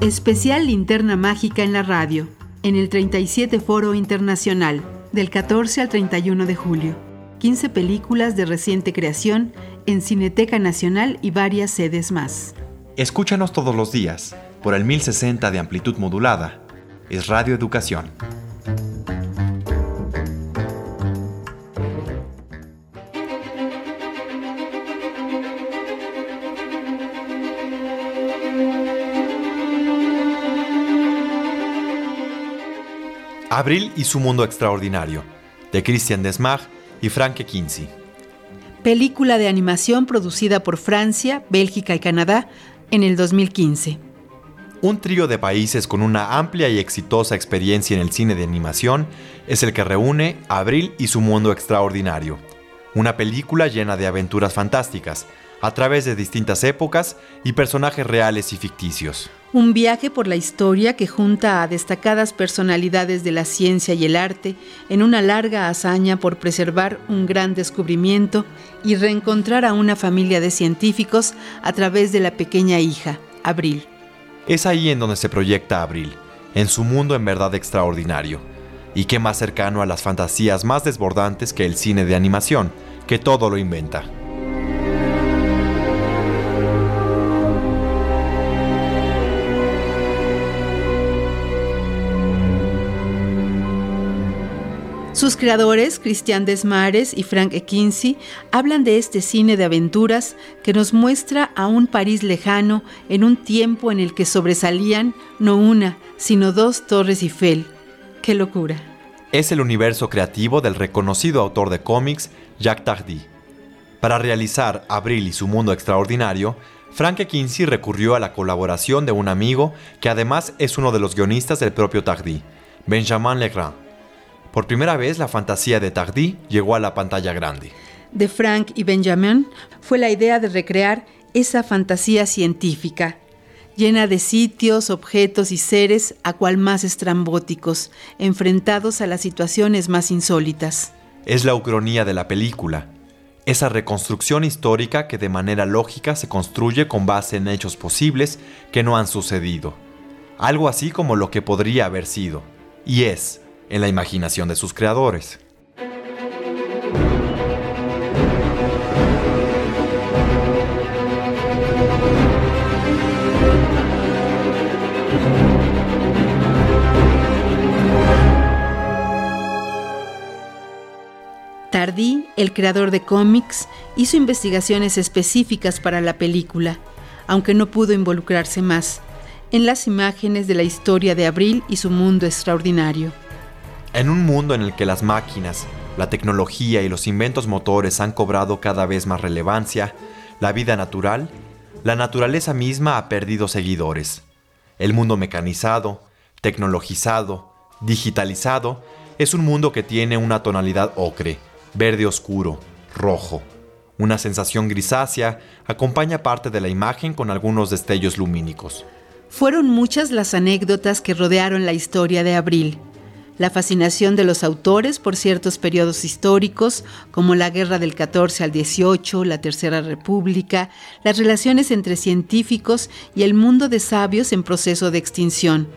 Especial Linterna Mágica en la radio, en el 37 Foro Internacional, del 14 al 31 de julio. 15 películas de reciente creación en Cineteca Nacional y varias sedes más. Escúchanos todos los días por el 1060 de amplitud modulada. Es Radio Educación. Abril y su mundo extraordinario, de Christian Desmar y Frank Kinsey. Película de animación producida por Francia, Bélgica y Canadá en el 2015. Un trío de países con una amplia y exitosa experiencia en el cine de animación es el que reúne Abril y su mundo extraordinario. Una película llena de aventuras fantásticas, a través de distintas épocas y personajes reales y ficticios. Un viaje por la historia que junta a destacadas personalidades de la ciencia y el arte en una larga hazaña por preservar un gran descubrimiento y reencontrar a una familia de científicos a través de la pequeña hija, Abril. Es ahí en donde se proyecta Abril, en su mundo en verdad extraordinario. Y qué más cercano a las fantasías más desbordantes que el cine de animación, que todo lo inventa. Sus creadores, Cristian Desmares y Frank Ekinsi, hablan de este cine de aventuras que nos muestra a un París lejano en un tiempo en el que sobresalían no una, sino dos torres Eiffel. ¡Qué locura! Es el universo creativo del reconocido autor de cómics Jacques Tardy. Para realizar Abril y su mundo extraordinario, Frank Kinsey recurrió a la colaboración de un amigo que además es uno de los guionistas del propio Tardy, Benjamin Legrand. Por primera vez la fantasía de Tardy llegó a la pantalla grande. De Frank y Benjamin fue la idea de recrear esa fantasía científica, llena de sitios, objetos y seres a cual más estrambóticos, enfrentados a las situaciones más insólitas. Es la ucronía de la película, esa reconstrucción histórica que de manera lógica se construye con base en hechos posibles que no han sucedido. Algo así como lo que podría haber sido. Y es, en la imaginación de sus creadores. Tardy, el creador de cómics, hizo investigaciones específicas para la película, aunque no pudo involucrarse más, en las imágenes de la historia de Abril y su mundo extraordinario. En un mundo en el que las máquinas, la tecnología y los inventos motores han cobrado cada vez más relevancia, la vida natural, la naturaleza misma ha perdido seguidores. El mundo mecanizado, tecnologizado, digitalizado, es un mundo que tiene una tonalidad ocre, verde oscuro, rojo. Una sensación grisácea acompaña parte de la imagen con algunos destellos lumínicos. Fueron muchas las anécdotas que rodearon la historia de Abril la fascinación de los autores por ciertos periodos históricos, como la Guerra del 14 al 18, la Tercera República, las relaciones entre científicos y el mundo de sabios en proceso de extinción.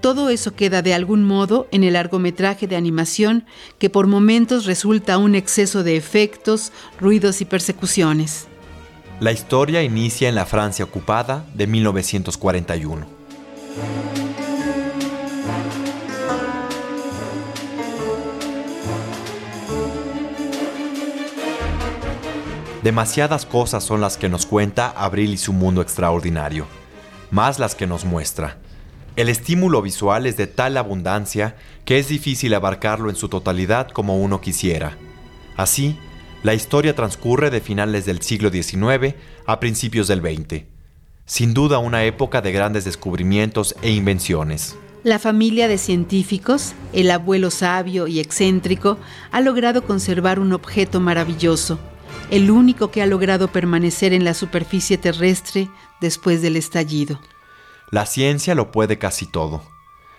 Todo eso queda de algún modo en el largometraje de animación que por momentos resulta un exceso de efectos, ruidos y persecuciones. La historia inicia en la Francia ocupada de 1941. Demasiadas cosas son las que nos cuenta Abril y su mundo extraordinario, más las que nos muestra. El estímulo visual es de tal abundancia que es difícil abarcarlo en su totalidad como uno quisiera. Así, la historia transcurre de finales del siglo XIX a principios del XX. Sin duda una época de grandes descubrimientos e invenciones. La familia de científicos, el abuelo sabio y excéntrico, ha logrado conservar un objeto maravilloso, el único que ha logrado permanecer en la superficie terrestre después del estallido. La ciencia lo puede casi todo.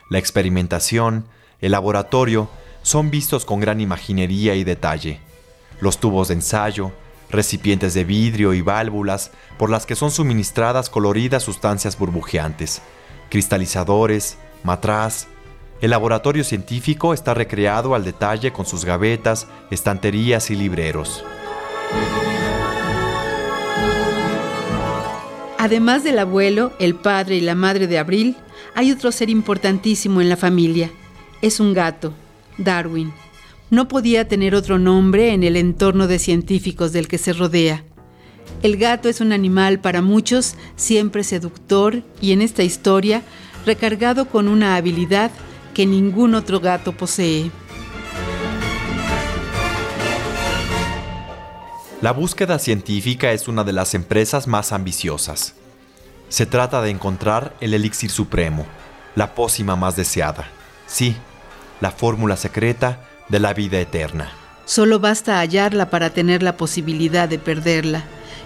La experimentación, el laboratorio, son vistos con gran imaginería y detalle. Los tubos de ensayo, recipientes de vidrio y válvulas por las que son suministradas coloridas sustancias burbujeantes, cristalizadores, matraz. El laboratorio científico está recreado al detalle con sus gavetas, estanterías y libreros. Además del abuelo, el padre y la madre de Abril, hay otro ser importantísimo en la familia. Es un gato, Darwin. No podía tener otro nombre en el entorno de científicos del que se rodea. El gato es un animal para muchos siempre seductor y en esta historia recargado con una habilidad que ningún otro gato posee. La búsqueda científica es una de las empresas más ambiciosas. Se trata de encontrar el elixir supremo, la pócima más deseada. Sí, la fórmula secreta de la vida eterna. Solo basta hallarla para tener la posibilidad de perderla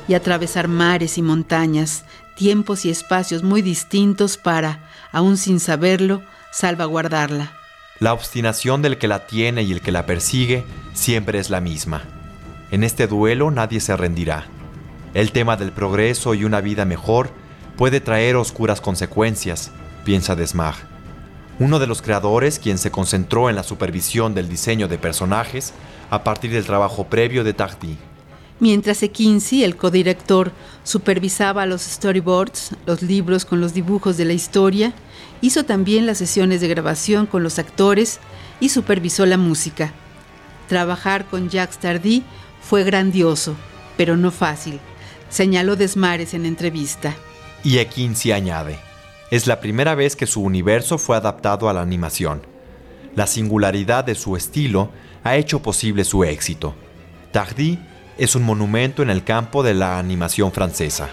y atravesar mares y montañas, tiempos y espacios muy distintos para, aún sin saberlo, salvaguardarla. La obstinación del que la tiene y el que la persigue siempre es la misma. En este duelo nadie se rendirá. El tema del progreso y una vida mejor puede traer oscuras consecuencias, piensa Desmag. Uno de los creadores quien se concentró en la supervisión del diseño de personajes a partir del trabajo previo de Tardy. Mientras Ekinsi, el codirector, supervisaba los storyboards, los libros con los dibujos de la historia, hizo también las sesiones de grabación con los actores y supervisó la música. Trabajar con Jacques Tardy fue grandioso, pero no fácil, señaló Desmares en entrevista. Y Ekinsi añade, es la primera vez que su universo fue adaptado a la animación. La singularidad de su estilo ha hecho posible su éxito. Tardy es un monumento en el campo de la animación francesa.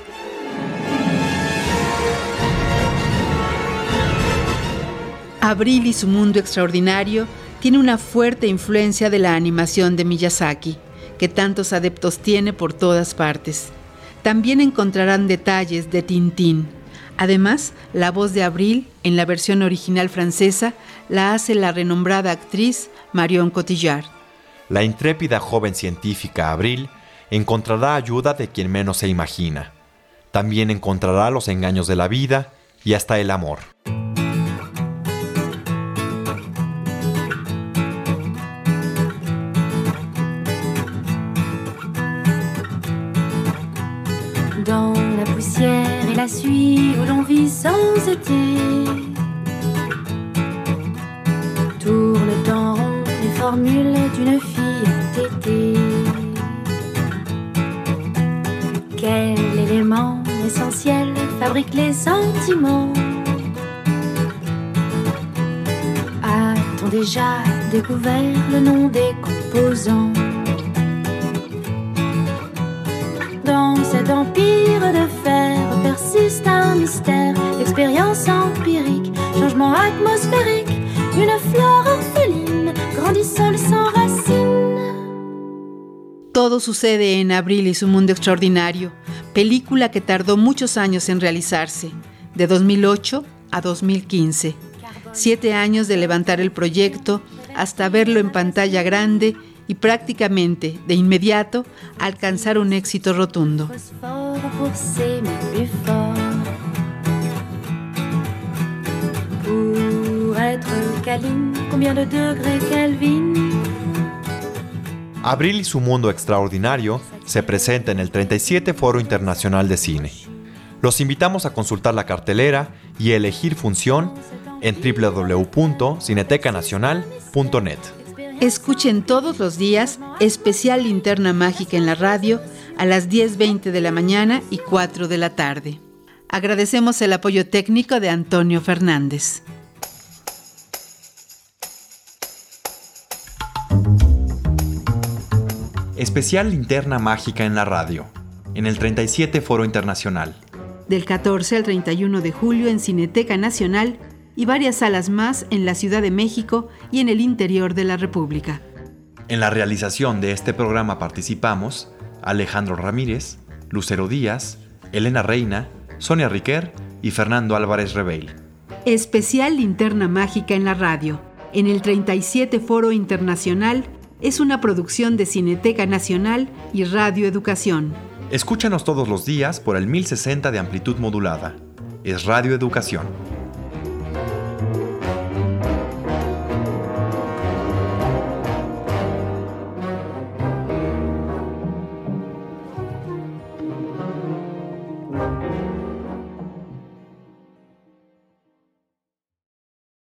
Abril y su mundo extraordinario tiene una fuerte influencia de la animación de Miyazaki, que tantos adeptos tiene por todas partes. También encontrarán detalles de Tintín. Además, la voz de Abril, en la versión original francesa, la hace la renombrada actriz Marion Cotillard. La intrépida joven científica Abril encontrará ayuda de quien menos se imagina. También encontrará los engaños de la vida y hasta el amor. Dans la poussière et la suie où l'on vit sans été, tourne en rond les formules d'une fille entêtée. Quel élément essentiel fabrique les sentiments? A-t-on déjà découvert le nom des composants? Cet empire de fer persiste un mystère, expérience empirique, changement atmosphérique, une fleur orpheline grandit sans racines. Todo sucede en Abril y su mundo extraordinario, película que tardó muchos años en realizarse, de 2008 a 2015. Siete años de levantar el proyecto hasta verlo en pantalla grande y prácticamente de inmediato alcanzar un éxito rotundo. Abril y su mundo extraordinario se presenta en el 37 Foro Internacional de Cine. Los invitamos a consultar la cartelera y elegir función en www.cinetecanacional.net. Escuchen todos los días especial Linterna Mágica en la radio a las 10.20 de la mañana y 4 de la tarde. Agradecemos el apoyo técnico de Antonio Fernández. Especial Linterna Mágica en la radio, en el 37 Foro Internacional. Del 14 al 31 de julio en Cineteca Nacional y varias salas más en la Ciudad de México y en el interior de la República. En la realización de este programa participamos Alejandro Ramírez, Lucero Díaz, Elena Reina, Sonia Riquer y Fernando Álvarez Rebeil. Especial Linterna Mágica en la radio, en el 37 Foro Internacional, es una producción de Cineteca Nacional y Radio Educación. Escúchanos todos los días por el 1060 de amplitud modulada. Es Radio Educación.